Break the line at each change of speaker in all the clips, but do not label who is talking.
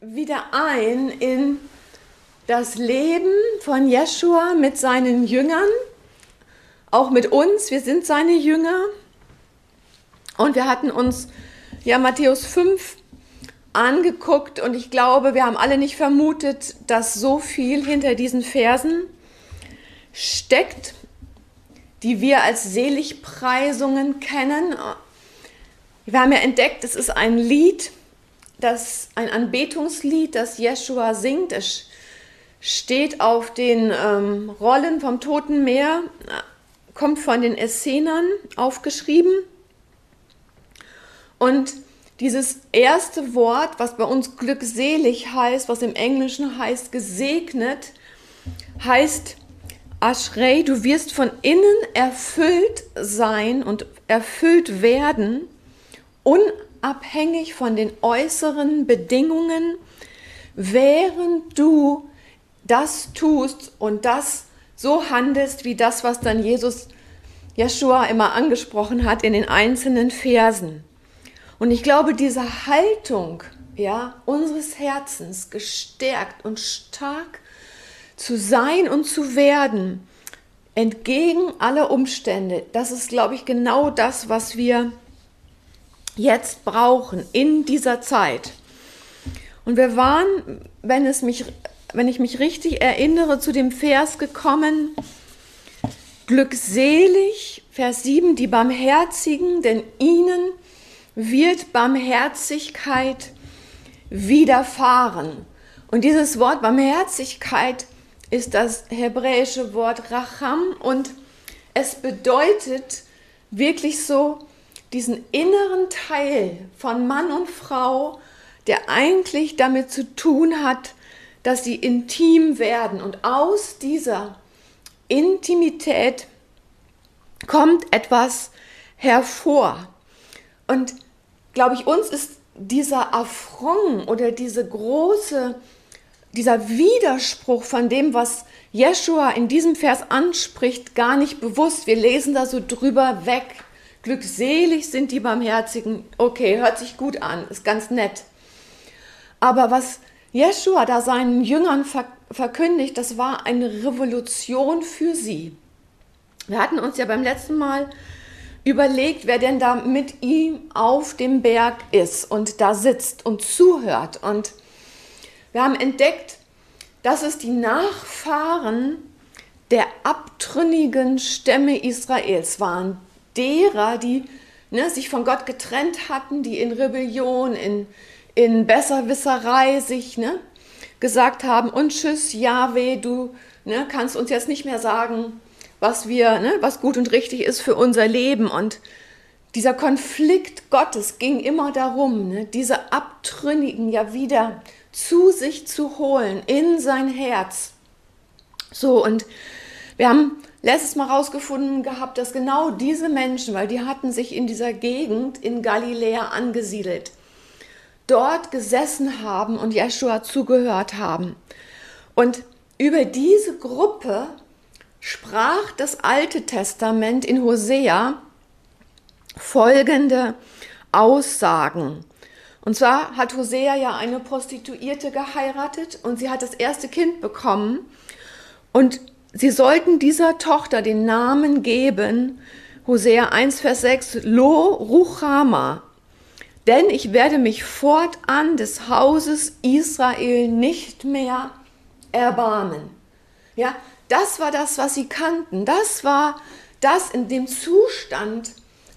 wieder ein in das Leben von Jeschua mit seinen Jüngern, auch mit uns. Wir sind seine Jünger. Und wir hatten uns ja Matthäus 5 angeguckt und ich glaube, wir haben alle nicht vermutet, dass so viel hinter diesen Versen steckt, die wir als Seligpreisungen kennen. Wir haben ja entdeckt, es ist ein Lied, das ein Anbetungslied, das Jeschua singt. Es steht auf den ähm, Rollen vom Toten Meer, kommt von den Essenern aufgeschrieben. Und dieses erste Wort, was bei uns glückselig heißt, was im Englischen heißt gesegnet, heißt Ashrei, du wirst von innen erfüllt sein und erfüllt werden, unabhängig von den äußeren Bedingungen, während du das tust und das so handelst, wie das, was dann Jesus Jeschua immer angesprochen hat in den einzelnen Versen. Und ich glaube, diese Haltung ja, unseres Herzens, gestärkt und stark zu sein und zu werden, entgegen aller Umstände, das ist, glaube ich, genau das, was wir jetzt brauchen in dieser Zeit. Und wir waren, wenn, es mich, wenn ich mich richtig erinnere, zu dem Vers gekommen, glückselig, Vers 7, die Barmherzigen, denn ihnen wird Barmherzigkeit widerfahren. Und dieses Wort Barmherzigkeit ist das hebräische Wort Racham und es bedeutet wirklich so diesen inneren Teil von Mann und Frau, der eigentlich damit zu tun hat, dass sie intim werden. Und aus dieser Intimität kommt etwas hervor. Und glaube ich, uns ist dieser Affront oder diese große, dieser Widerspruch von dem, was Jeshua in diesem Vers anspricht, gar nicht bewusst. Wir lesen da so drüber weg. Glückselig sind die Barmherzigen. Okay, hört sich gut an, ist ganz nett. Aber was Jeshua da seinen Jüngern verkündigt, das war eine Revolution für sie. Wir hatten uns ja beim letzten Mal überlegt, wer denn da mit ihm auf dem Berg ist und da sitzt und zuhört. Und wir haben entdeckt, dass es die Nachfahren der abtrünnigen Stämme Israels waren, derer, die ne, sich von Gott getrennt hatten, die in Rebellion, in, in Besserwisserei sich ne, gesagt haben, und tschüss, Yahweh, du ne, kannst uns jetzt nicht mehr sagen, was wir, ne, was gut und richtig ist für unser Leben. Und dieser Konflikt Gottes ging immer darum, ne, diese Abtrünnigen ja wieder zu sich zu holen, in sein Herz. So, und wir haben letztes Mal rausgefunden gehabt, dass genau diese Menschen, weil die hatten sich in dieser Gegend in Galiläa angesiedelt, dort gesessen haben und Jeschua zugehört haben. Und über diese Gruppe sprach das Alte Testament in Hosea folgende Aussagen. Und zwar hat Hosea ja eine Prostituierte geheiratet und sie hat das erste Kind bekommen. Und sie sollten dieser Tochter den Namen geben, Hosea 1, Vers 6, Lo Ruchama. Denn ich werde mich fortan des Hauses Israel nicht mehr erbarmen. Ja, das war das, was sie kannten. Das war das, in dem Zustand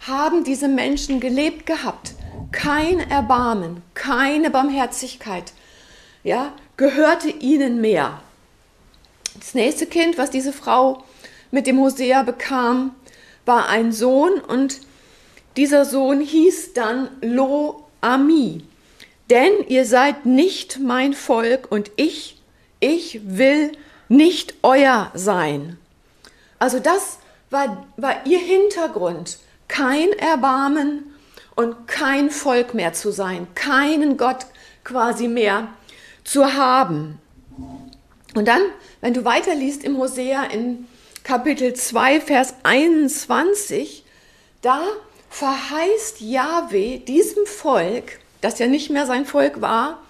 haben diese Menschen gelebt gehabt. Kein Erbarmen, keine Barmherzigkeit, ja, gehörte ihnen mehr. Das nächste Kind, was diese Frau mit dem Hosea bekam, war ein Sohn und dieser Sohn hieß dann Lo Ami. Denn ihr seid nicht mein Volk und ich, ich will nicht euer sein. Also das war, war ihr Hintergrund. Kein Erbarmen und kein Volk mehr zu sein, keinen Gott quasi mehr zu haben. Und dann, wenn du weiterliest im Hosea in Kapitel 2, Vers 21, da verheißt Jahwe diesem Volk, das ja nicht mehr sein Volk war,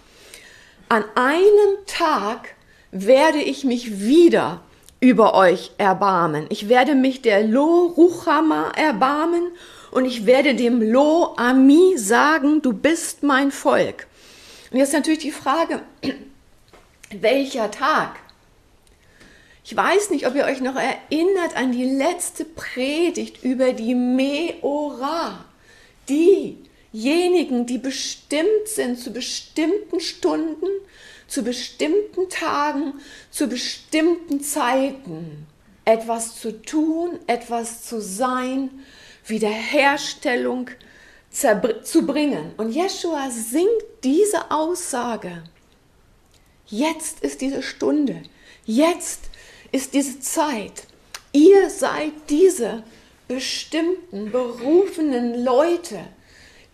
an einem Tag werde ich mich wieder über euch erbarmen. Ich werde mich der Lo Ruchama erbarmen und ich werde dem Lo Ami sagen, du bist mein Volk. Und jetzt natürlich die Frage, welcher Tag? Ich weiß nicht, ob ihr euch noch erinnert an die letzte Predigt über die Meora. Diejenigen, die bestimmt sind zu bestimmten Stunden, zu bestimmten Tagen, zu bestimmten Zeiten etwas zu tun, etwas zu sein, Wiederherstellung zu bringen. Und Jeshua singt diese Aussage. Jetzt ist diese Stunde. Jetzt ist diese Zeit. Ihr seid diese bestimmten, berufenen Leute,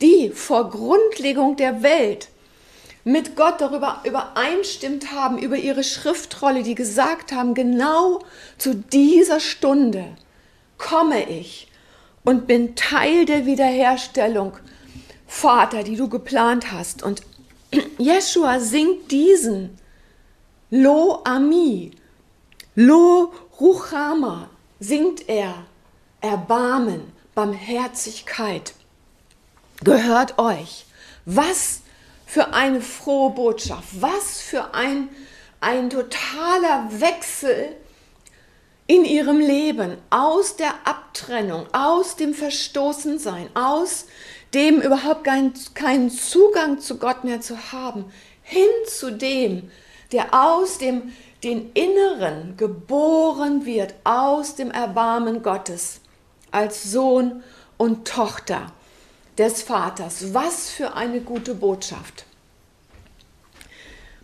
die vor Grundlegung der Welt mit Gott darüber übereinstimmt haben, über ihre Schriftrolle, die gesagt haben, genau zu dieser Stunde komme ich und bin Teil der Wiederherstellung, Vater, die du geplant hast. Und Jeshua singt diesen Lo Ami, Lo Ruchama, singt er, Erbarmen, Barmherzigkeit, gehört euch. Was für eine frohe Botschaft, was für ein, ein totaler Wechsel in ihrem Leben. Aus der Abtrennung, aus dem Verstoßensein, aus dem überhaupt keinen, keinen Zugang zu Gott mehr zu haben, hin zu dem, der aus dem den Inneren geboren wird, aus dem Erbarmen Gottes, als Sohn und Tochter des Vaters. Was für eine gute Botschaft.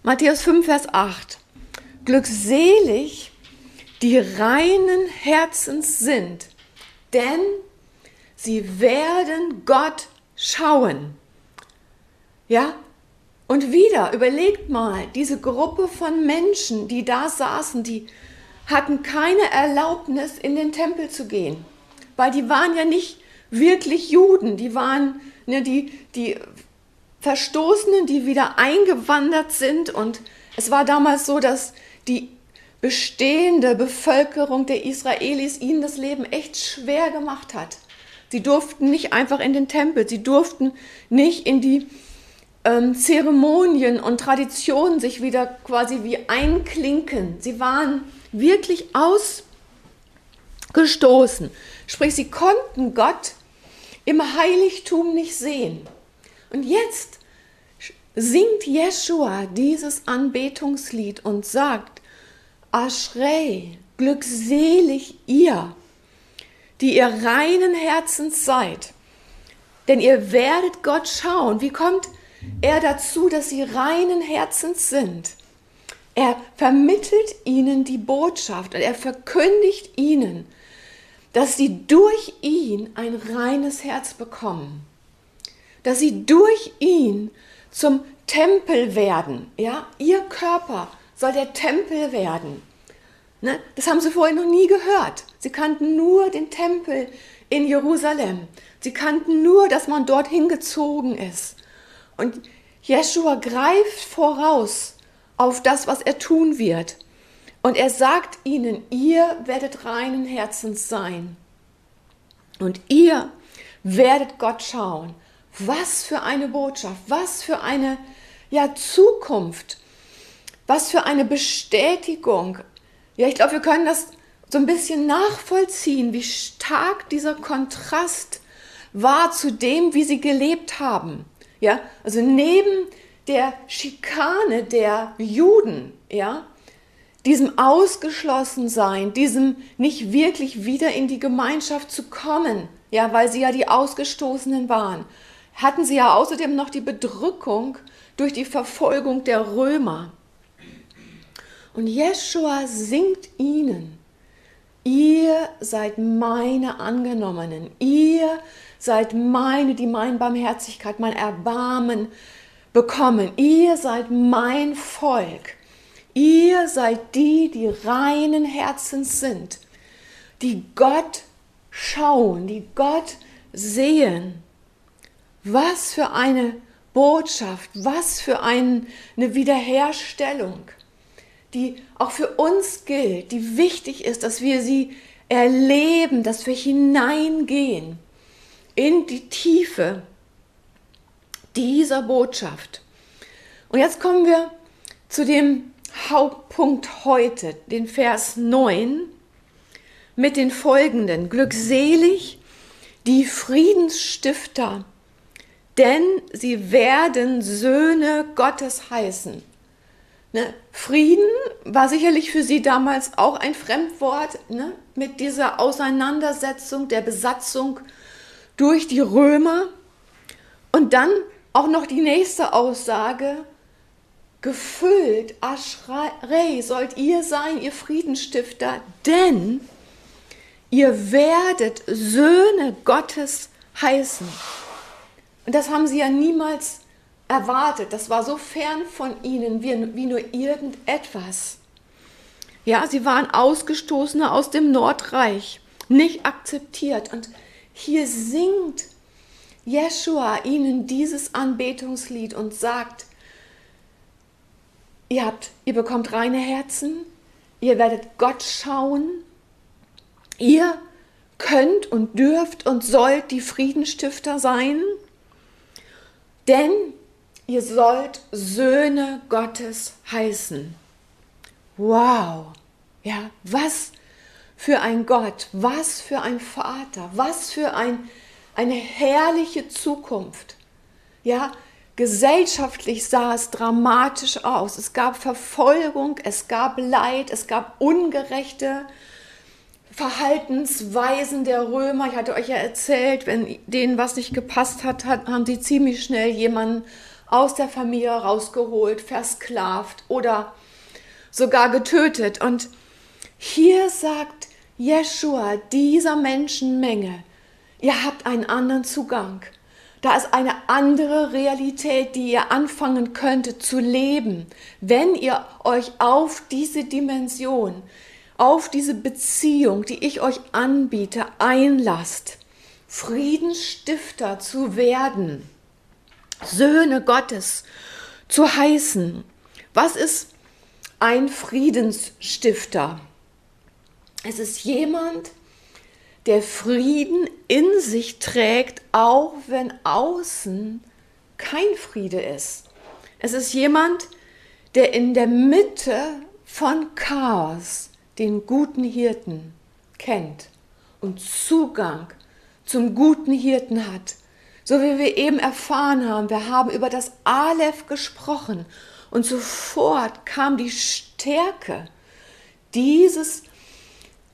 Matthäus 5, Vers 8. Glückselig, die reinen Herzens sind, denn sie werden Gott schauen. Ja? Und wieder, überlegt mal, diese Gruppe von Menschen, die da saßen, die hatten keine Erlaubnis, in den Tempel zu gehen, weil die waren ja nicht wirklich Juden, die waren ne, die, die Verstoßenen, die wieder eingewandert sind. Und es war damals so, dass die bestehende Bevölkerung der Israelis ihnen das Leben echt schwer gemacht hat. Sie durften nicht einfach in den Tempel, sie durften nicht in die ähm, Zeremonien und Traditionen sich wieder quasi wie einklinken. Sie waren wirklich ausgestoßen. Sprich, sie konnten Gott im Heiligtum nicht sehen. Und jetzt singt Jeshua dieses Anbetungslied und sagt, Aschrei, glückselig ihr, die ihr reinen Herzens seid, denn ihr werdet Gott schauen. Wie kommt er dazu, dass sie reinen Herzens sind? Er vermittelt ihnen die Botschaft und er verkündigt ihnen, dass sie durch ihn ein reines Herz bekommen, dass sie durch ihn zum Tempel werden. Ja, ihr Körper soll der Tempel werden. Ne? Das haben sie vorher noch nie gehört. Sie kannten nur den Tempel in Jerusalem. Sie kannten nur, dass man dorthin gezogen ist. Und Jeshua greift voraus auf das, was er tun wird. Und er sagt ihnen, ihr werdet reinen Herzens sein. Und ihr werdet Gott schauen. Was für eine Botschaft, was für eine ja, Zukunft, was für eine Bestätigung. Ja, ich glaube, wir können das so ein bisschen nachvollziehen, wie stark dieser Kontrast war zu dem, wie sie gelebt haben. Ja, also neben der Schikane der Juden, ja, diesem Ausgeschlossensein, diesem nicht wirklich wieder in die Gemeinschaft zu kommen, ja, weil sie ja die Ausgestoßenen waren, hatten sie ja außerdem noch die Bedrückung durch die Verfolgung der Römer. Und Jeschua singt ihnen, ihr seid meine Angenommenen, ihr seid meine, die mein Barmherzigkeit, mein Erbarmen bekommen, ihr seid mein Volk. Ihr seid die, die reinen Herzens sind, die Gott schauen, die Gott sehen. Was für eine Botschaft, was für ein, eine Wiederherstellung, die auch für uns gilt, die wichtig ist, dass wir sie erleben, dass wir hineingehen in die Tiefe dieser Botschaft. Und jetzt kommen wir zu dem Hauptpunkt heute, den Vers 9, mit den folgenden. Glückselig die Friedensstifter, denn sie werden Söhne Gottes heißen. Ne? Frieden war sicherlich für sie damals auch ein Fremdwort ne? mit dieser Auseinandersetzung der Besatzung durch die Römer. Und dann auch noch die nächste Aussage, gefüllt, Aschrei sollt ihr sein, ihr Friedensstifter, denn ihr werdet Söhne Gottes heißen. Und das haben sie ja niemals erwartet. Das war so fern von ihnen wie, wie nur irgendetwas. Ja, sie waren Ausgestoßene aus dem Nordreich, nicht akzeptiert. Und hier singt Jeshua ihnen dieses Anbetungslied und sagt, ihr habt, ihr bekommt reine Herzen, ihr werdet Gott schauen, ihr könnt und dürft und sollt die Friedenstifter sein, denn ihr sollt Söhne Gottes heißen. Wow, ja, was für ein Gott, was für ein Vater, was für ein eine herrliche Zukunft. Ja, gesellschaftlich sah es dramatisch aus. Es gab Verfolgung, es gab Leid, es gab ungerechte Verhaltensweisen der Römer. Ich hatte euch ja erzählt, wenn denen was nicht gepasst hat, haben sie ziemlich schnell jemanden aus der Familie rausgeholt, versklavt oder sogar getötet. Und hier sagt Jeshua dieser Menschenmenge, Ihr habt einen anderen Zugang. Da ist eine andere Realität, die ihr anfangen könntet zu leben, wenn ihr euch auf diese Dimension, auf diese Beziehung, die ich euch anbiete, einlasst. Friedensstifter zu werden, Söhne Gottes zu heißen. Was ist ein Friedensstifter? Es ist jemand, der Frieden in sich trägt, auch wenn außen kein Friede ist. Es ist jemand, der in der Mitte von Chaos den guten Hirten kennt und Zugang zum guten Hirten hat. So wie wir eben erfahren haben, wir haben über das Aleph gesprochen und sofort kam die Stärke dieses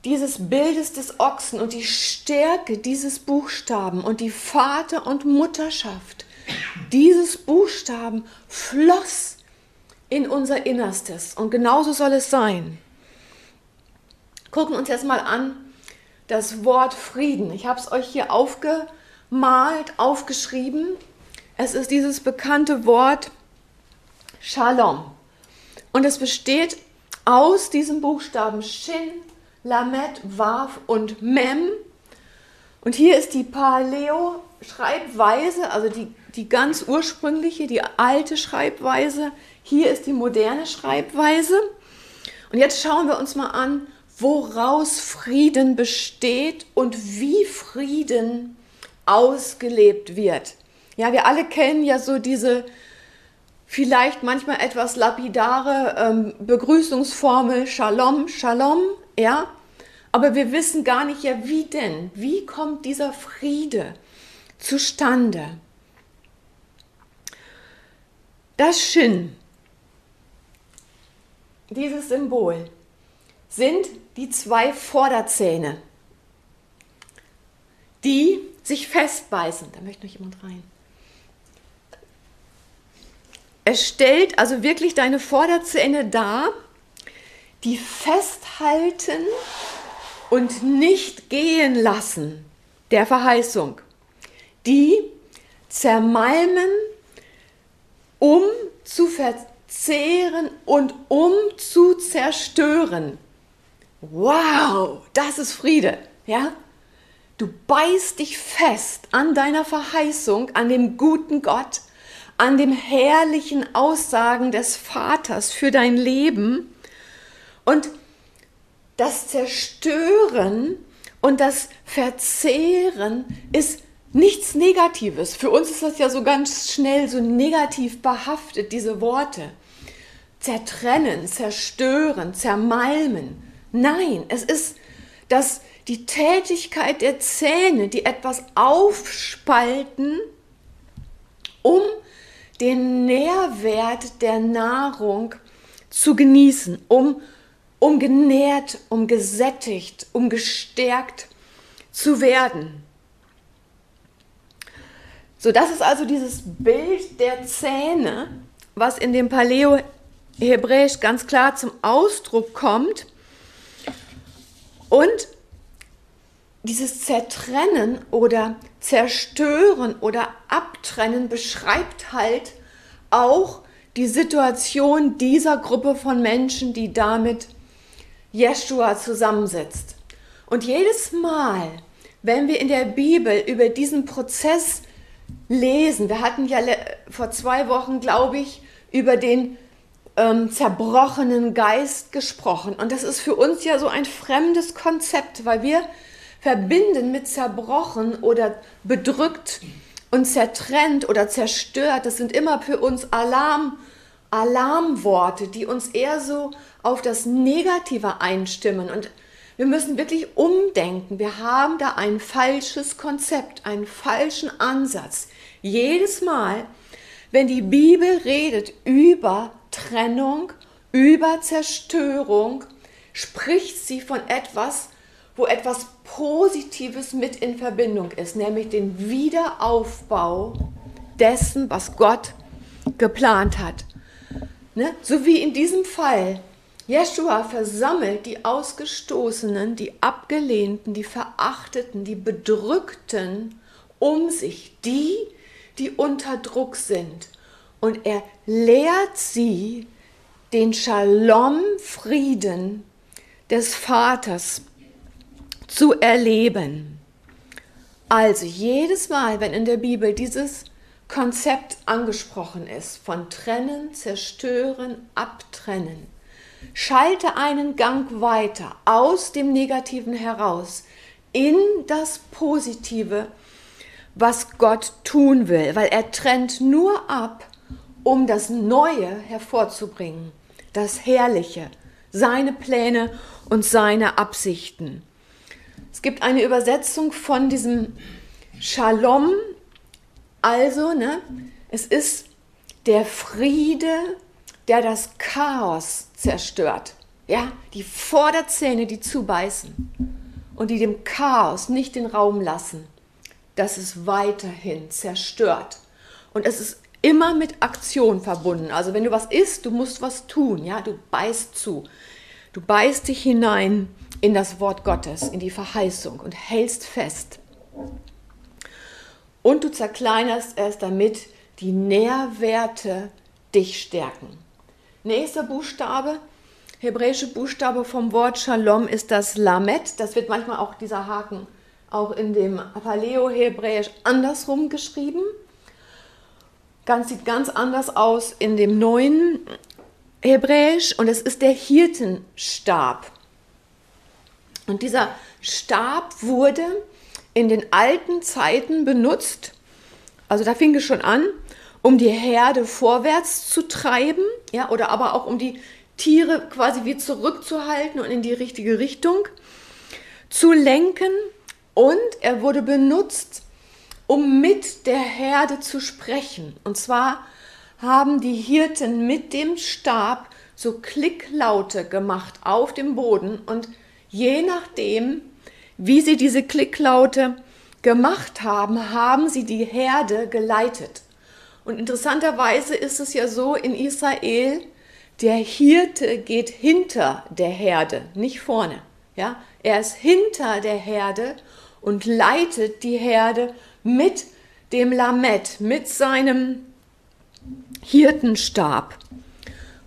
dieses Bildes des Ochsen und die Stärke dieses Buchstaben und die Vater- und Mutterschaft dieses Buchstaben floss in unser Innerstes. Und genauso soll es sein. Gucken uns jetzt mal an das Wort Frieden. Ich habe es euch hier aufgemalt, aufgeschrieben. Es ist dieses bekannte Wort Shalom. Und es besteht aus diesem Buchstaben Shin, Lamet, Waf und Mem. Und hier ist die Paleo-Schreibweise, also die, die ganz ursprüngliche, die alte Schreibweise. Hier ist die moderne Schreibweise. Und jetzt schauen wir uns mal an, woraus Frieden besteht und wie Frieden ausgelebt wird. Ja, wir alle kennen ja so diese vielleicht manchmal etwas lapidare ähm, Begrüßungsformel Shalom, Shalom ja, aber wir wissen gar nicht, ja, wie denn? Wie kommt dieser Friede zustande? Das Shin, dieses Symbol, sind die zwei Vorderzähne, die sich festbeißen. Da möchte noch jemand rein. Es stellt also wirklich deine Vorderzähne dar die festhalten und nicht gehen lassen der Verheißung, die zermalmen, um zu verzehren und um zu zerstören. Wow, das ist Friede, ja? Du beißt dich fest an deiner Verheißung, an dem guten Gott, an den herrlichen Aussagen des Vaters für dein Leben und das Zerstören und das Verzehren ist nichts Negatives. Für uns ist das ja so ganz schnell so negativ behaftet, diese Worte. Zertrennen, zerstören, zermalmen. Nein, es ist das, die Tätigkeit der Zähne, die etwas aufspalten, um den Nährwert der Nahrung zu genießen, um, um genährt, um gesättigt, um gestärkt zu werden. So, das ist also dieses Bild der Zähne, was in dem Paleo-Hebräisch ganz klar zum Ausdruck kommt. Und dieses Zertrennen oder Zerstören oder Abtrennen beschreibt halt auch die Situation dieser Gruppe von Menschen, die damit Jeshua zusammensetzt. Und jedes Mal, wenn wir in der Bibel über diesen Prozess lesen. Wir hatten ja vor zwei Wochen, glaube ich, über den ähm, zerbrochenen Geist gesprochen. Und das ist für uns ja so ein fremdes Konzept, weil wir verbinden mit zerbrochen oder bedrückt und zertrennt oder zerstört. Das sind immer für uns Alarm, Alarmworte, die uns eher so auf das Negative einstimmen. Und wir müssen wirklich umdenken. Wir haben da ein falsches Konzept, einen falschen Ansatz. Jedes Mal, wenn die Bibel redet über Trennung, über Zerstörung, spricht sie von etwas, wo etwas Positives mit in Verbindung ist, nämlich den Wiederaufbau dessen, was Gott geplant hat. Ne? So wie in diesem Fall. Jeshua versammelt die Ausgestoßenen, die Abgelehnten, die Verachteten, die Bedrückten um sich, die, die unter Druck sind. Und er lehrt sie den Shalom-Frieden des Vaters zu erleben. Also jedes Mal, wenn in der Bibel dieses Konzept angesprochen ist, von trennen, zerstören, abtrennen, schalte einen Gang weiter aus dem Negativen heraus in das Positive was Gott tun will, weil er trennt nur ab, um das Neue hervorzubringen, das Herrliche, seine Pläne und seine Absichten. Es gibt eine Übersetzung von diesem Shalom, also, ne, es ist der Friede, der das Chaos zerstört. Ja, die Vorderzähne, die zubeißen und die dem Chaos nicht den Raum lassen dass es weiterhin zerstört. Und es ist immer mit Aktion verbunden. Also wenn du was isst, du musst was tun, ja, du beißt zu. Du beißt dich hinein in das Wort Gottes, in die Verheißung und hältst fest. Und du zerkleinerst es, damit die Nährwerte dich stärken. Nächster Buchstabe, hebräische Buchstabe vom Wort Shalom ist das Lamet. Das wird manchmal auch dieser Haken auch in dem Paleo-Hebräisch andersrum geschrieben. Ganz, sieht ganz anders aus in dem neuen Hebräisch und es ist der Hirtenstab. Und dieser Stab wurde in den alten Zeiten benutzt, also da fing es schon an, um die Herde vorwärts zu treiben, ja, oder aber auch um die Tiere quasi wie zurückzuhalten und in die richtige Richtung zu lenken. Und er wurde benutzt, um mit der Herde zu sprechen. Und zwar haben die Hirten mit dem Stab so Klicklaute gemacht auf dem Boden. Und je nachdem, wie sie diese Klicklaute gemacht haben, haben sie die Herde geleitet. Und interessanterweise ist es ja so in Israel, der Hirte geht hinter der Herde, nicht vorne. Ja, er ist hinter der Herde und leitet die Herde mit dem Lamett, mit seinem Hirtenstab.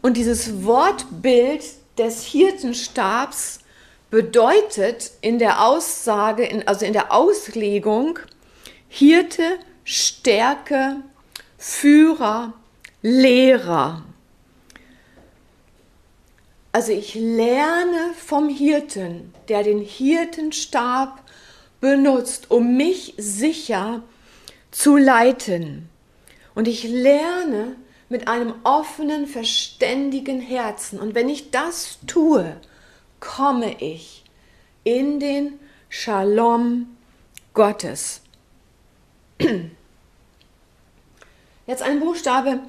Und dieses Wortbild des Hirtenstabs bedeutet in der Aussage, in, also in der Auslegung, Hirte, Stärke, Führer, Lehrer. Also ich lerne vom Hirten, der den Hirtenstab benutzt, um mich sicher zu leiten. Und ich lerne mit einem offenen, verständigen Herzen. Und wenn ich das tue, komme ich in den Shalom Gottes. Jetzt ein Buchstabe,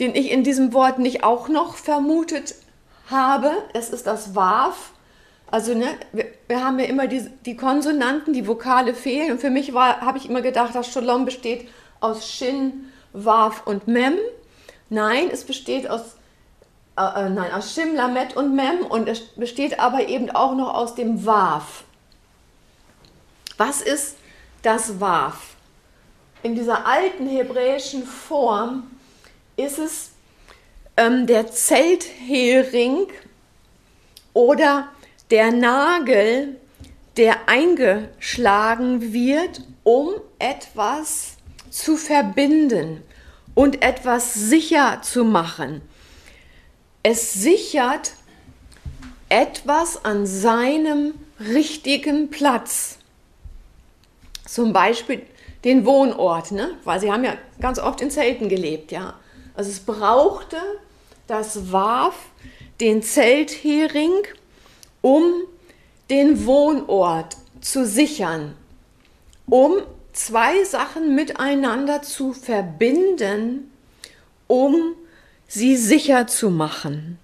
den ich in diesem Wort nicht auch noch vermutet habe. Es ist das Waf. Also ne, wir, wir haben ja immer die, die Konsonanten, die Vokale fehlen. Und für mich habe ich immer gedacht, dass Shalom besteht aus Shin, Waf und Mem. Nein, es besteht aus, äh, äh, nein, aus Shim, Lamet und Mem. Und es besteht aber eben auch noch aus dem Waf. Was ist das Waf? In dieser alten hebräischen Form ist es ähm, der Zelthering oder der Nagel, der eingeschlagen wird, um etwas zu verbinden und etwas sicher zu machen. Es sichert etwas an seinem richtigen Platz. Zum Beispiel den Wohnort, ne? weil sie haben ja ganz oft in Zelten gelebt, ja. Also es brauchte das Waf, den Zelthering, um den Wohnort zu sichern, um zwei Sachen miteinander zu verbinden, um sie sicher zu machen.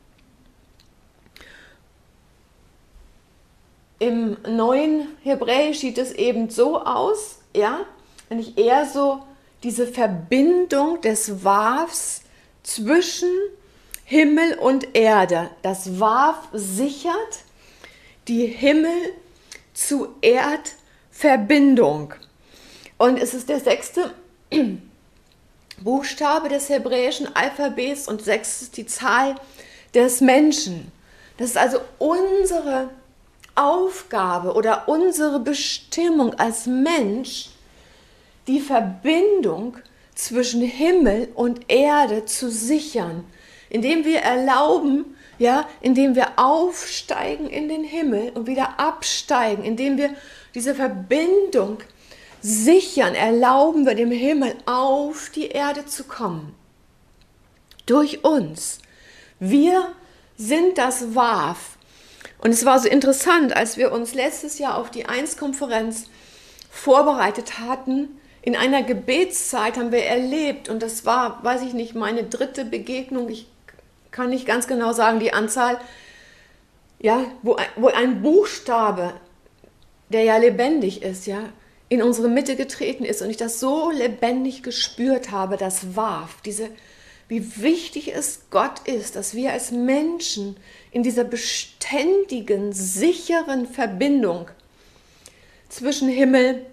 Im neuen Hebräisch sieht es eben so aus, ja, wenn ich eher so diese Verbindung des Wafs zwischen Himmel und Erde. Das Waf sichert die Himmel zu Erdverbindung. Und es ist der sechste Buchstabe des hebräischen Alphabets und sechs ist die Zahl des Menschen. Das ist also unsere Aufgabe oder unsere Bestimmung als Mensch, die Verbindung zwischen Himmel und Erde zu sichern, indem wir erlauben, ja, indem wir aufsteigen in den Himmel und wieder absteigen, indem wir diese Verbindung sichern, erlauben wir dem Himmel auf die Erde zu kommen. Durch uns. Wir sind das Waf. Und es war so interessant, als wir uns letztes Jahr auf die Eins-Konferenz vorbereitet hatten, in einer Gebetszeit haben wir erlebt, und das war, weiß ich nicht, meine dritte Begegnung, ich kann nicht ganz genau sagen, die Anzahl, ja, wo, wo ein Buchstabe, der ja lebendig ist, ja, in unsere Mitte getreten ist und ich das so lebendig gespürt habe, das warf, diese, wie wichtig es Gott ist, dass wir als Menschen in dieser beständigen, sicheren Verbindung zwischen Himmel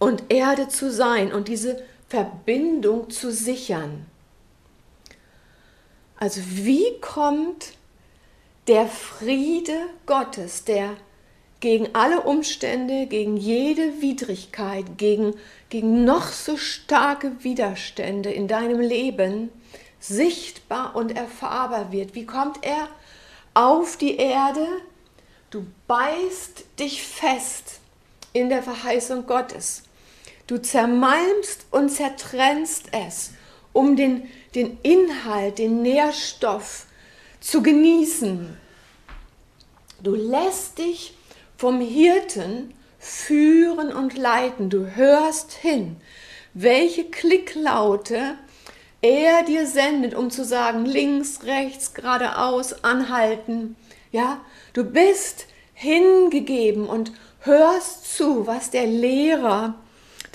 und Erde zu sein und diese Verbindung zu sichern. Also wie kommt der Friede Gottes, der gegen alle Umstände, gegen jede Widrigkeit, gegen, gegen noch so starke Widerstände in deinem Leben sichtbar und erfahrbar wird. Wie kommt er auf die Erde? Du beißt dich fest in der Verheißung Gottes. Du zermalmst und zertrennst es, um den, den Inhalt, den Nährstoff zu genießen. Du lässt dich vom Hirten führen und leiten. Du hörst hin, welche Klicklaute er dir sendet, um zu sagen, links, rechts, geradeaus, anhalten. Ja, du bist hingegeben und hörst zu, was der Lehrer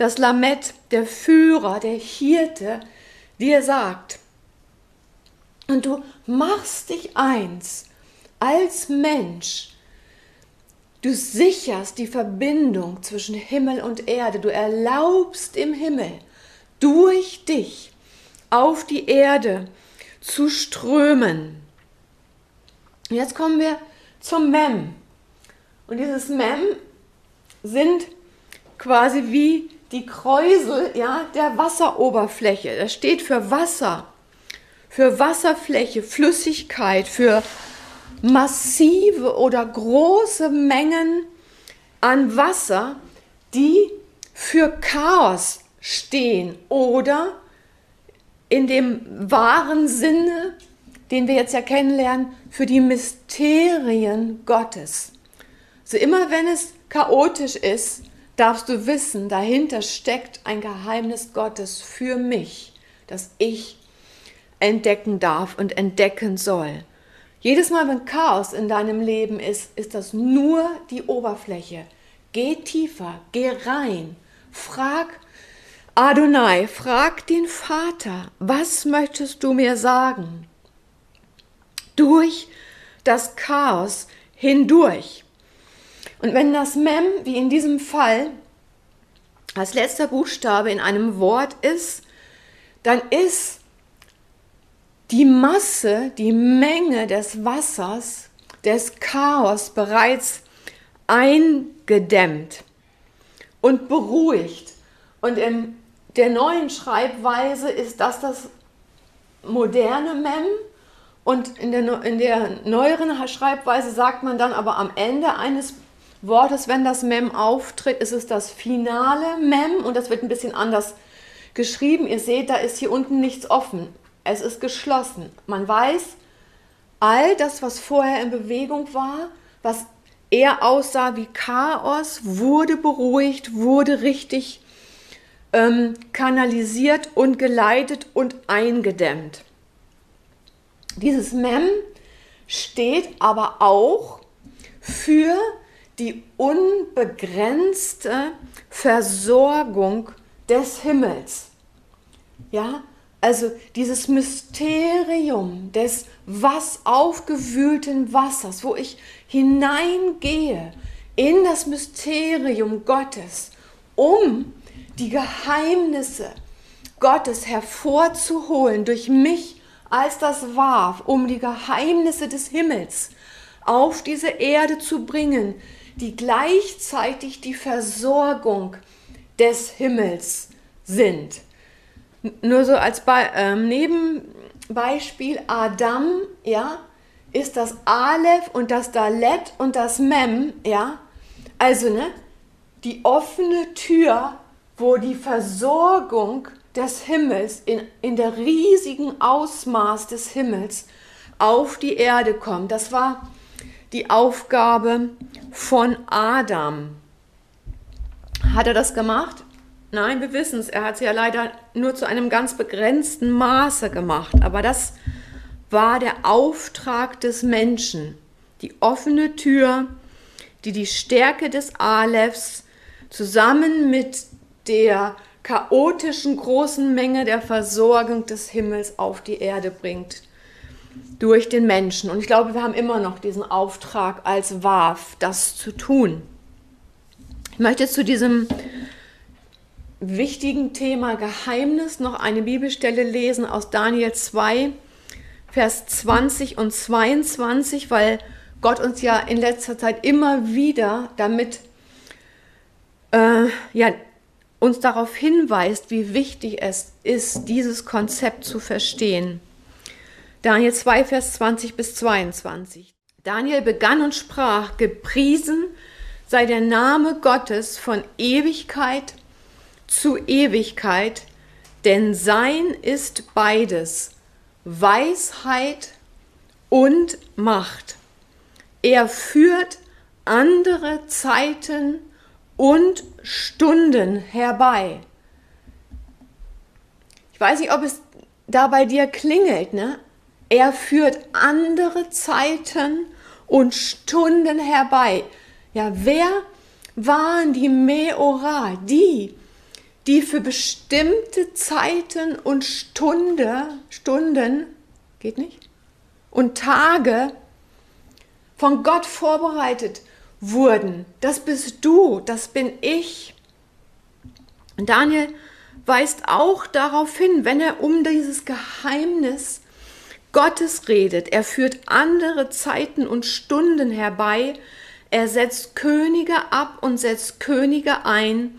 das Lamett, der Führer, der Hirte, dir sagt. Und du machst dich eins als Mensch. Du sicherst die Verbindung zwischen Himmel und Erde. Du erlaubst im Himmel durch dich auf die Erde zu strömen. Jetzt kommen wir zum Mem. Und dieses Mem sind quasi wie die Kräusel ja, der Wasseroberfläche. Das steht für Wasser, für Wasserfläche, Flüssigkeit, für massive oder große Mengen an Wasser, die für Chaos stehen oder in dem wahren Sinne, den wir jetzt ja kennenlernen, für die Mysterien Gottes. So immer wenn es chaotisch ist, darfst du wissen, dahinter steckt ein Geheimnis Gottes für mich, das ich entdecken darf und entdecken soll. Jedes Mal, wenn Chaos in deinem Leben ist, ist das nur die Oberfläche. Geh tiefer, geh rein, frag Adonai, frag den Vater, was möchtest du mir sagen? Durch das Chaos hindurch. Und wenn das Mem, wie in diesem Fall, als letzter Buchstabe in einem Wort ist, dann ist die Masse, die Menge des Wassers, des Chaos bereits eingedämmt und beruhigt. Und in der neuen Schreibweise ist das das moderne Mem. Und in der, in der neueren Schreibweise sagt man dann aber am Ende eines Wortes, wenn das Mem auftritt, ist es das finale Mem und das wird ein bisschen anders geschrieben. Ihr seht, da ist hier unten nichts offen. Es ist geschlossen. Man weiß, all das, was vorher in Bewegung war, was eher aussah wie Chaos, wurde beruhigt, wurde richtig ähm, kanalisiert und geleitet und eingedämmt. Dieses Mem steht aber auch für die unbegrenzte Versorgung des Himmels. Ja, also dieses Mysterium des was aufgewühlten Wassers, wo ich hineingehe in das Mysterium Gottes, um die Geheimnisse Gottes hervorzuholen durch mich als das warf, um die Geheimnisse des Himmels auf diese Erde zu bringen, die gleichzeitig die Versorgung des Himmels sind. Nur so als Be ähm, Nebenbeispiel, Adam, ja, ist das Aleph und das Dalet und das Mem, ja. Also, ne, die offene Tür, wo die Versorgung des Himmels in, in der riesigen Ausmaß des Himmels auf die Erde kommt. Das war die Aufgabe von Adam. Hat er das gemacht? Nein, wir wissen es. Er hat es ja leider nur zu einem ganz begrenzten Maße gemacht. Aber das war der Auftrag des Menschen. Die offene Tür, die die Stärke des Alephs zusammen mit der chaotischen großen Menge der Versorgung des Himmels auf die Erde bringt. Durch den Menschen. Und ich glaube, wir haben immer noch diesen Auftrag als WAF, das zu tun. Ich möchte zu diesem wichtigen Thema Geheimnis noch eine Bibelstelle lesen aus Daniel 2, Vers 20 und 22, weil Gott uns ja in letzter Zeit immer wieder damit, äh, ja, uns darauf hinweist, wie wichtig es ist, dieses Konzept zu verstehen. Daniel 2, Vers 20 bis 22. Daniel begann und sprach, gepriesen sei der Name Gottes von Ewigkeit zu Ewigkeit, denn sein ist beides, Weisheit und Macht. Er führt andere Zeiten und Stunden herbei. Ich weiß nicht, ob es da bei dir klingelt, ne? Er führt andere Zeiten und Stunden herbei. Ja, wer waren die Meora, die, die für bestimmte Zeiten und Stunde, Stunden, geht nicht, und Tage von Gott vorbereitet wurden. Das bist du, das bin ich. Und Daniel weist auch darauf hin, wenn er um dieses Geheimnis Gottes redet. Er führt andere Zeiten und Stunden herbei. Er setzt Könige ab und setzt Könige ein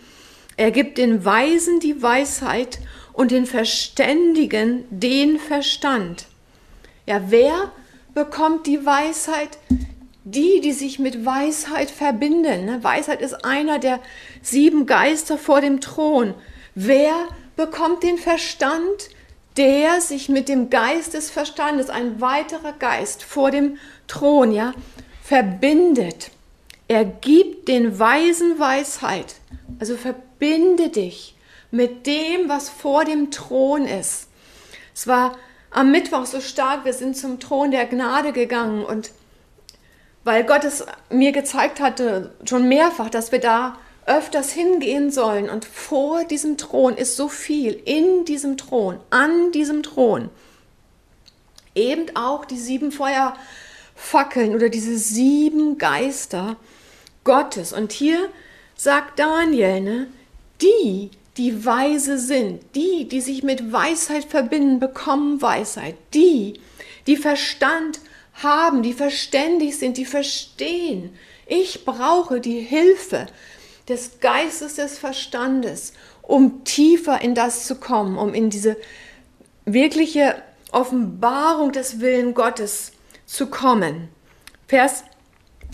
Er gibt den Weisen die Weisheit und den Verständigen den Verstand. Ja, wer bekommt die Weisheit? Die, die sich mit Weisheit verbinden. Ne? Weisheit ist einer der sieben Geister vor dem Thron. Wer bekommt den Verstand? Der sich mit dem Geist des Verstandes, ein weiterer Geist vor dem Thron, ja, verbindet. Er gibt den Weisen Weisheit. Also verbinde dich mit dem, was vor dem Thron ist. Es war am Mittwoch so stark, wir sind zum Thron der Gnade gegangen und weil Gott es mir gezeigt hatte, schon mehrfach, dass wir da öfters hingehen sollen und vor diesem Thron ist so viel, in diesem Thron, an diesem Thron. Eben auch die sieben Feuerfackeln oder diese sieben Geister Gottes. Und hier sagt Daniel, ne, die, die weise sind, die, die sich mit Weisheit verbinden, bekommen Weisheit. Die, die Verstand haben, die verständig sind, die verstehen. Ich brauche die Hilfe des Geistes des Verstandes, um tiefer in das zu kommen, um in diese wirkliche Offenbarung des Willen Gottes zu kommen. Vers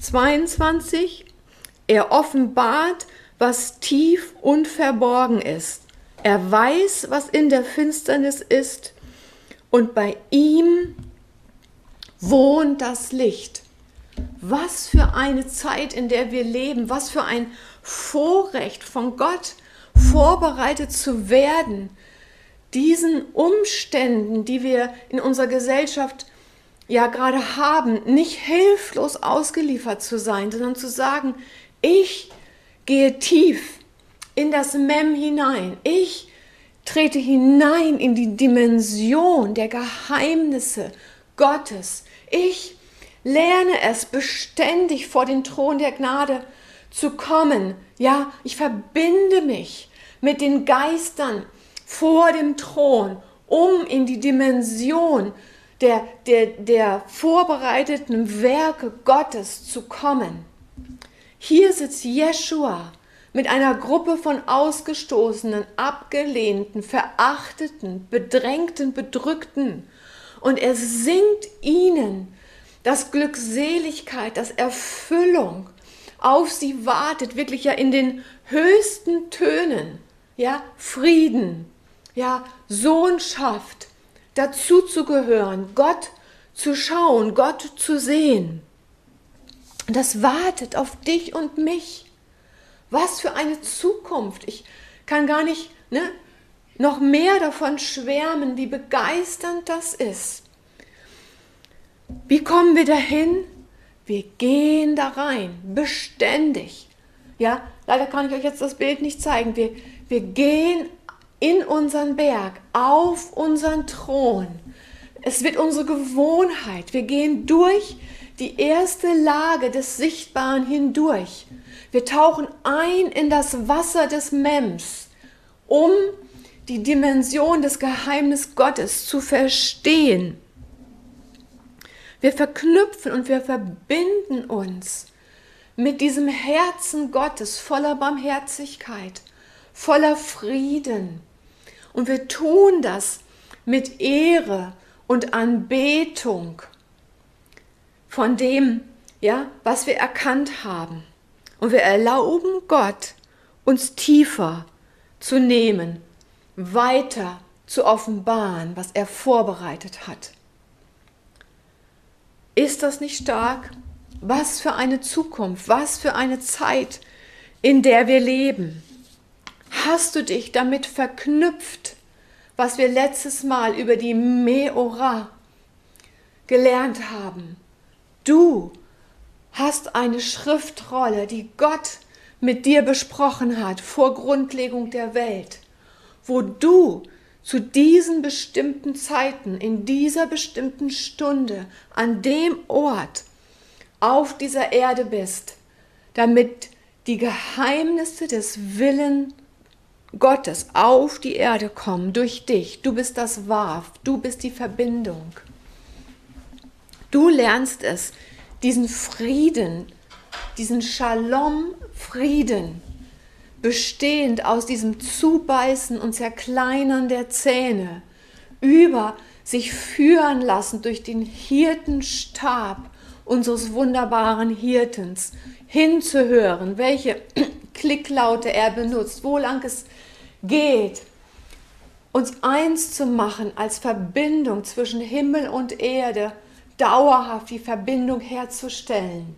22, er offenbart was tief und verborgen ist. Er weiß, was in der Finsternis ist und bei ihm wohnt das Licht. Was für eine Zeit, in der wir leben, was für ein Vorrecht von Gott vorbereitet zu werden, diesen Umständen, die wir in unserer Gesellschaft ja gerade haben, nicht hilflos ausgeliefert zu sein, sondern zu sagen, ich gehe tief in das Mem hinein. Ich trete hinein in die Dimension der Geheimnisse Gottes. Ich lerne es beständig vor den Thron der Gnade zu kommen. Ja, ich verbinde mich mit den Geistern vor dem Thron, um in die Dimension der, der, der vorbereiteten Werke Gottes zu kommen. Hier sitzt Jeshua mit einer Gruppe von ausgestoßenen, abgelehnten, verachteten, bedrängten, bedrückten. Und er singt ihnen, dass Glückseligkeit, dass Erfüllung auf sie wartet, wirklich ja in den höchsten Tönen, ja, Frieden, ja, Sohnschaft, dazu zu gehören, Gott zu schauen, Gott zu sehen. Das wartet auf dich und mich. Was für eine Zukunft. Ich kann gar nicht ne, noch mehr davon schwärmen, wie begeisternd das ist. Wie kommen wir dahin? Wir gehen da rein, beständig. Ja, leider kann ich euch jetzt das Bild nicht zeigen. Wir, wir gehen in unseren Berg, auf unseren Thron. Es wird unsere Gewohnheit. Wir gehen durch die erste Lage des Sichtbaren hindurch. Wir tauchen ein in das Wasser des Mems, um die Dimension des Geheimnis Gottes zu verstehen. Wir verknüpfen und wir verbinden uns mit diesem Herzen Gottes voller Barmherzigkeit, voller Frieden. Und wir tun das mit Ehre und Anbetung von dem, ja, was wir erkannt haben. Und wir erlauben Gott, uns tiefer zu nehmen, weiter zu offenbaren, was er vorbereitet hat. Ist das nicht stark? Was für eine Zukunft, was für eine Zeit, in der wir leben. Hast du dich damit verknüpft, was wir letztes Mal über die Meora gelernt haben? Du hast eine Schriftrolle, die Gott mit dir besprochen hat vor Grundlegung der Welt, wo du zu diesen bestimmten Zeiten, in dieser bestimmten Stunde, an dem Ort auf dieser Erde bist, damit die Geheimnisse des Willen Gottes auf die Erde kommen durch dich. Du bist das Warf, du bist die Verbindung. Du lernst es, diesen Frieden, diesen Shalom-Frieden bestehend aus diesem Zubeißen und Zerkleinern der Zähne, über sich führen lassen durch den Hirtenstab unseres wunderbaren Hirtens, hinzuhören, welche Klicklaute er benutzt, wo lang es geht, uns eins zu machen als Verbindung zwischen Himmel und Erde, dauerhaft die Verbindung herzustellen.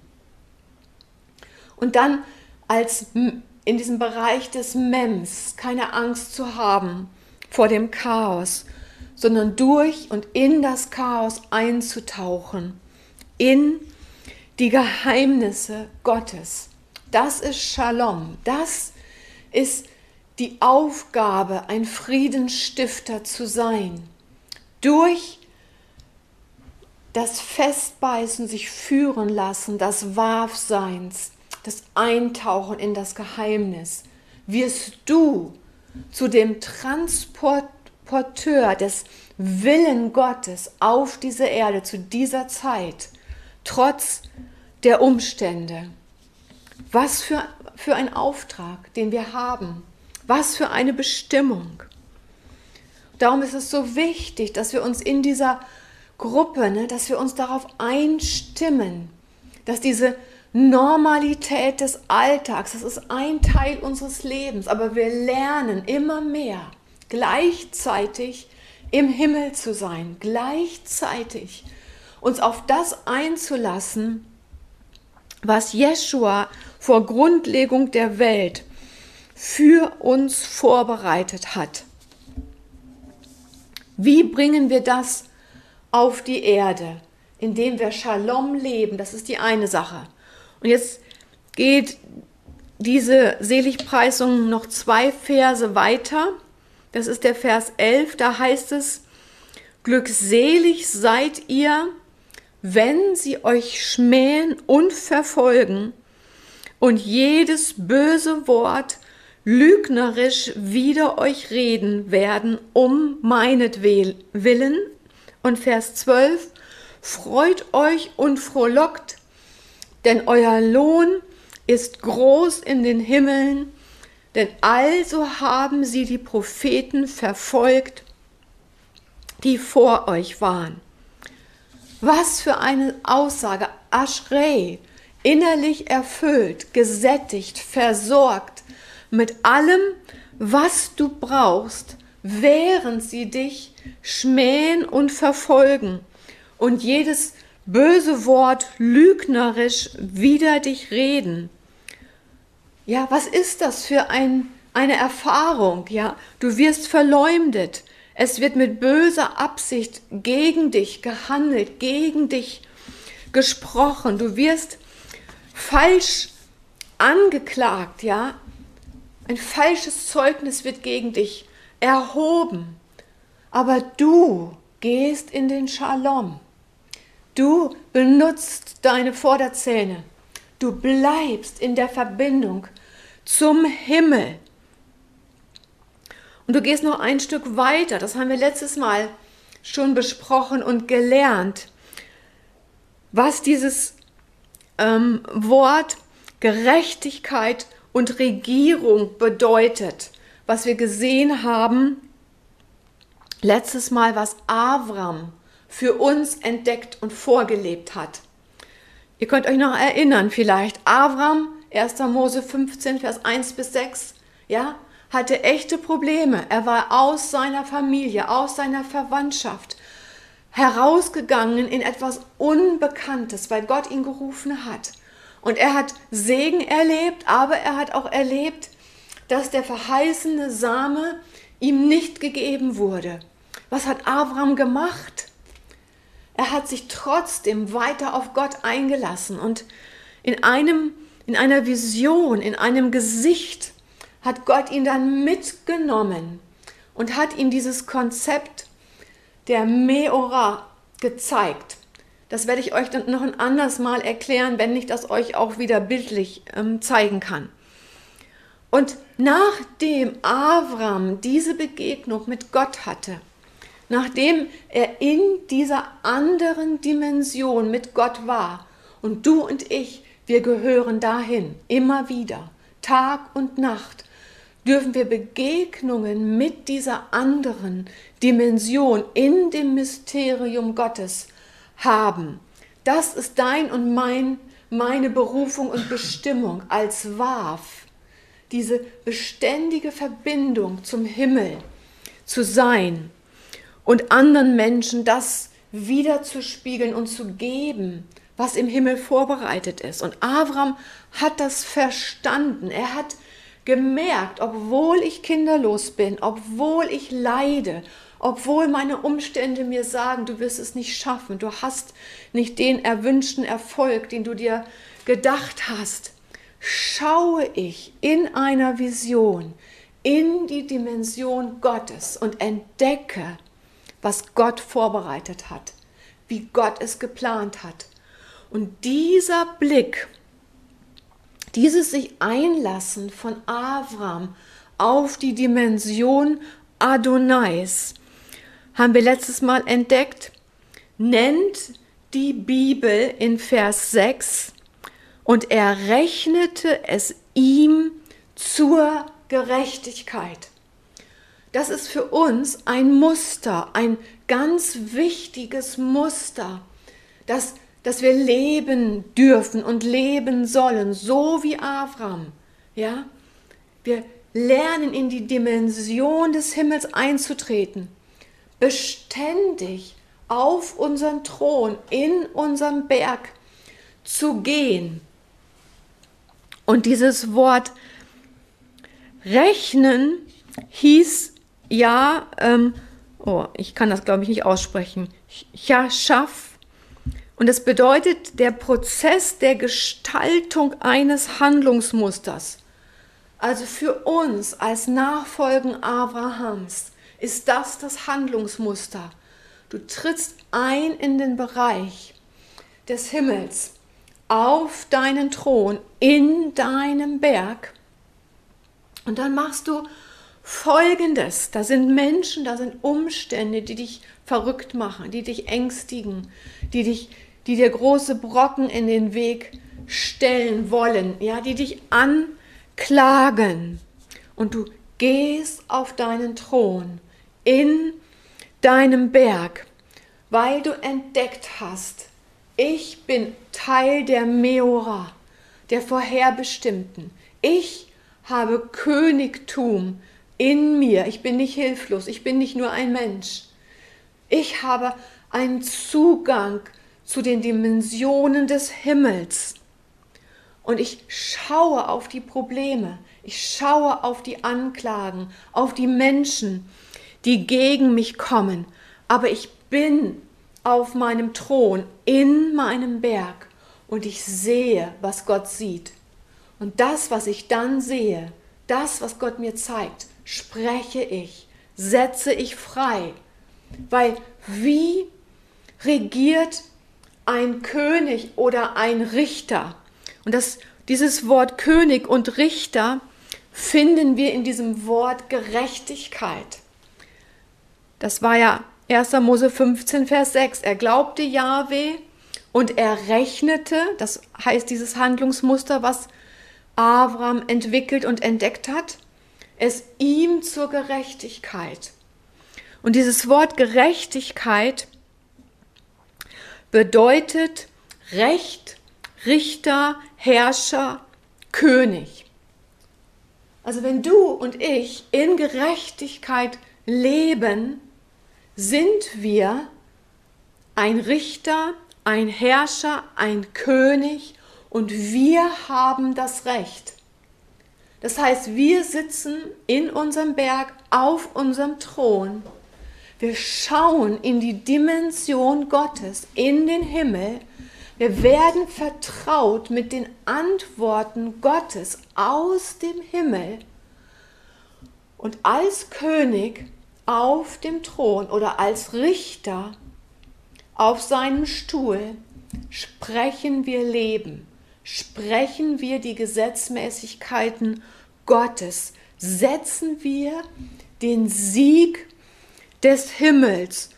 Und dann als in diesem Bereich des Mems keine Angst zu haben vor dem Chaos, sondern durch und in das Chaos einzutauchen, in die Geheimnisse Gottes. Das ist Shalom, das ist die Aufgabe, ein Friedensstifter zu sein. Durch das Festbeißen, sich führen lassen, das Warfseins, das Eintauchen in das Geheimnis, wirst du zu dem Transporteur des Willen Gottes auf diese Erde zu dieser Zeit, trotz der Umstände. Was für, für ein Auftrag, den wir haben. Was für eine Bestimmung. Darum ist es so wichtig, dass wir uns in dieser Gruppe, ne, dass wir uns darauf einstimmen, dass diese Normalität des Alltags, das ist ein Teil unseres Lebens, aber wir lernen immer mehr gleichzeitig im Himmel zu sein, gleichzeitig uns auf das einzulassen, was Jeshua vor Grundlegung der Welt für uns vorbereitet hat. Wie bringen wir das auf die Erde? Indem wir Shalom leben, das ist die eine Sache. Und jetzt geht diese Seligpreisung noch zwei Verse weiter. Das ist der Vers 11, da heißt es, Glückselig seid ihr, wenn sie euch schmähen und verfolgen und jedes böse Wort lügnerisch wider euch reden werden, um meinetwillen. Und Vers 12, freut euch und frohlockt, denn euer Lohn ist groß in den Himmeln, denn also haben sie die Propheten verfolgt, die vor euch waren. Was für eine Aussage. Aschrei, innerlich erfüllt, gesättigt, versorgt mit allem, was du brauchst, während sie dich schmähen und verfolgen und jedes böse Wort lügnerisch wider dich reden. Ja, was ist das für ein, eine Erfahrung? Ja, du wirst verleumdet. Es wird mit böser Absicht gegen dich gehandelt, gegen dich gesprochen. Du wirst falsch angeklagt, ja. Ein falsches Zeugnis wird gegen dich erhoben. Aber du gehst in den Shalom. Du benutzt deine Vorderzähne. Du bleibst in der Verbindung zum Himmel. Und du gehst noch ein Stück weiter. Das haben wir letztes Mal schon besprochen und gelernt, was dieses ähm, Wort Gerechtigkeit und Regierung bedeutet, was wir gesehen haben letztes Mal, was Avram für uns entdeckt und vorgelebt hat. Ihr könnt euch noch erinnern vielleicht, Avram, 1. Mose 15, Vers 1 bis 6, ja, hatte echte Probleme. Er war aus seiner Familie, aus seiner Verwandtschaft herausgegangen in etwas Unbekanntes, weil Gott ihn gerufen hat. Und er hat Segen erlebt, aber er hat auch erlebt, dass der verheißene Same ihm nicht gegeben wurde. Was hat Abraham gemacht? Er hat sich trotzdem weiter auf Gott eingelassen und in einem in einer Vision, in einem Gesicht hat Gott ihn dann mitgenommen und hat ihm dieses Konzept der Meora gezeigt. Das werde ich euch dann noch ein anderes Mal erklären, wenn ich das euch auch wieder bildlich ähm, zeigen kann. Und nachdem Avram diese Begegnung mit Gott hatte, nachdem er in dieser anderen Dimension mit Gott war. Und du und ich, wir gehören dahin, immer wieder, Tag und Nacht, dürfen wir Begegnungen mit dieser anderen Dimension in dem Mysterium Gottes haben. Das ist dein und mein, meine Berufung und Bestimmung als Waf, diese beständige Verbindung zum Himmel zu sein und anderen Menschen das wiederzuspiegeln und zu geben, was im Himmel vorbereitet ist. Und Avram hat das verstanden. Er hat gemerkt, obwohl ich kinderlos bin, obwohl ich leide, obwohl meine Umstände mir sagen, du wirst es nicht schaffen, du hast nicht den erwünschten Erfolg, den du dir gedacht hast, schaue ich in einer Vision in die Dimension Gottes und entdecke, was Gott vorbereitet hat, wie Gott es geplant hat. Und dieser Blick, dieses sich einlassen von Avram auf die Dimension Adonais, haben wir letztes Mal entdeckt, nennt die Bibel in Vers 6 und er rechnete es ihm zur Gerechtigkeit. Das ist für uns ein Muster, ein ganz wichtiges Muster, dass, dass wir leben dürfen und leben sollen, so wie Abraham. Ja? Wir lernen in die Dimension des Himmels einzutreten, beständig auf unseren Thron, in unserem Berg zu gehen. Und dieses Wort rechnen hieß ja, ähm, oh, ich kann das glaube ich nicht aussprechen, Chaschaff. Und es bedeutet der Prozess der Gestaltung eines Handlungsmusters. Also für uns als Nachfolgen Abrahams ist das das Handlungsmuster. Du trittst ein in den Bereich des Himmels, auf deinen Thron, in deinem Berg. Und dann machst du Folgendes, da sind Menschen, da sind Umstände, die dich verrückt machen, die dich ängstigen, die dich, die dir große Brocken in den Weg stellen wollen, ja, die dich anklagen. Und du gehst auf deinen Thron in deinem Berg, weil du entdeckt hast, ich bin Teil der Meora, der Vorherbestimmten. Ich habe Königtum in mir. Ich bin nicht hilflos. Ich bin nicht nur ein Mensch. Ich habe einen Zugang zu den Dimensionen des Himmels. Und ich schaue auf die Probleme. Ich schaue auf die Anklagen, auf die Menschen, die gegen mich kommen. Aber ich bin auf meinem Thron, in meinem Berg. Und ich sehe, was Gott sieht. Und das, was ich dann sehe, das, was Gott mir zeigt, spreche ich, setze ich frei. Weil wie regiert ein König oder ein Richter? Und das, dieses Wort König und Richter finden wir in diesem Wort Gerechtigkeit. Das war ja 1. Mose 15, Vers 6. Er glaubte Jahwe und er rechnete, das heißt dieses Handlungsmuster, was Abraham entwickelt und entdeckt hat, es ihm zur Gerechtigkeit. Und dieses Wort Gerechtigkeit bedeutet Recht, Richter, Herrscher, König. Also wenn du und ich in Gerechtigkeit leben, sind wir ein Richter, ein Herrscher, ein König und wir haben das Recht, das heißt, wir sitzen in unserem Berg auf unserem Thron. Wir schauen in die Dimension Gottes, in den Himmel. Wir werden vertraut mit den Antworten Gottes aus dem Himmel. Und als König auf dem Thron oder als Richter auf seinem Stuhl sprechen wir Leben sprechen wir die Gesetzmäßigkeiten Gottes, setzen wir den Sieg des Himmels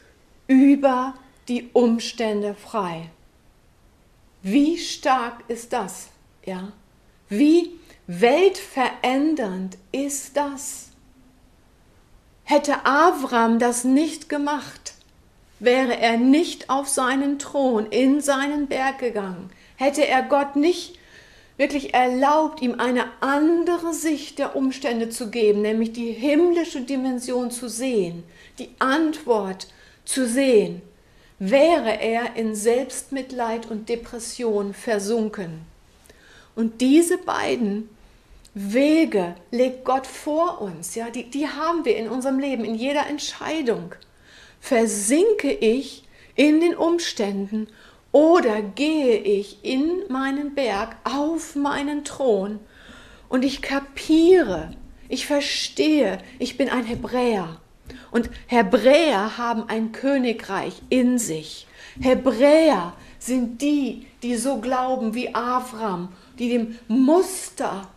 über die Umstände frei. Wie stark ist das? Ja? Wie weltverändernd ist das. Hätte Avram das nicht gemacht, wäre er nicht auf seinen Thron in seinen Berg gegangen, hätte er Gott nicht wirklich erlaubt, ihm eine andere Sicht der Umstände zu geben, nämlich die himmlische Dimension zu sehen, die Antwort zu sehen, wäre er in Selbstmitleid und Depression versunken. Und diese beiden Wege legt Gott vor uns, ja, die, die haben wir in unserem Leben, in jeder Entscheidung. Versinke ich in den Umständen oder gehe ich in meinen Berg auf meinen Thron und ich kapiere, ich verstehe, ich bin ein Hebräer. Und Hebräer haben ein Königreich in sich. Hebräer sind die, die so glauben wie Avram, die dem Muster,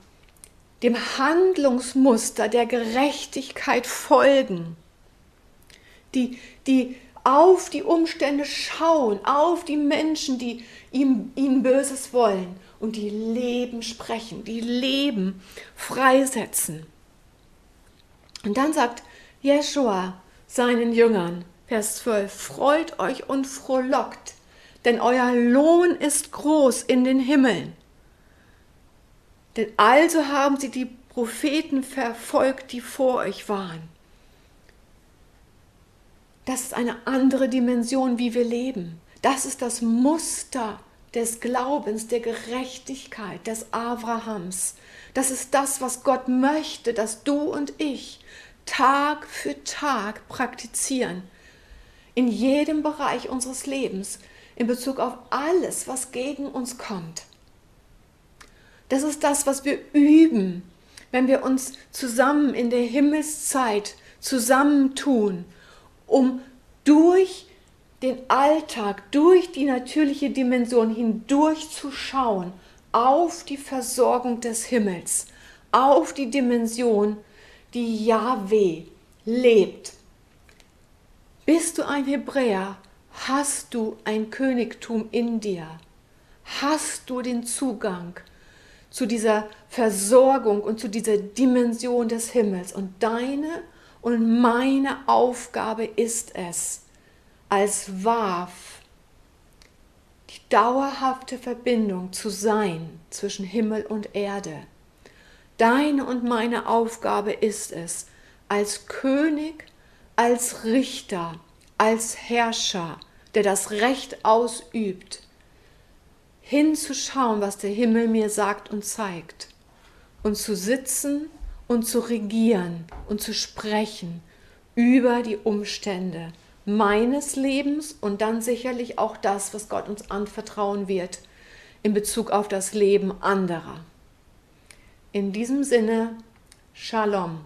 dem Handlungsmuster der Gerechtigkeit folgen, die, die auf die Umstände schauen, auf die Menschen, die ihm, ihnen Böses wollen und die Leben sprechen, die Leben freisetzen. Und dann sagt Jeschua seinen Jüngern, Vers 12, freut euch und frohlockt, denn euer Lohn ist groß in den Himmeln. Denn also haben sie die Propheten verfolgt, die vor euch waren. Das ist eine andere Dimension, wie wir leben. Das ist das Muster des Glaubens, der Gerechtigkeit, des Abrahams. Das ist das, was Gott möchte, dass du und ich Tag für Tag praktizieren. In jedem Bereich unseres Lebens, in Bezug auf alles, was gegen uns kommt. Das ist das, was wir üben, wenn wir uns zusammen in der Himmelszeit zusammentun um durch den Alltag, durch die natürliche Dimension hindurchzuschauen auf die Versorgung des Himmels, auf die Dimension, die Yahweh lebt. Bist du ein Hebräer, hast du ein Königtum in dir, hast du den Zugang zu dieser Versorgung und zu dieser Dimension des Himmels und deine und meine Aufgabe ist es, als Waf die dauerhafte Verbindung zu sein zwischen Himmel und Erde. Deine und meine Aufgabe ist es, als König, als Richter, als Herrscher, der das Recht ausübt, hinzuschauen, was der Himmel mir sagt und zeigt, und zu sitzen und zu regieren und zu sprechen über die Umstände meines Lebens und dann sicherlich auch das, was Gott uns anvertrauen wird in Bezug auf das Leben anderer. In diesem Sinne, Shalom.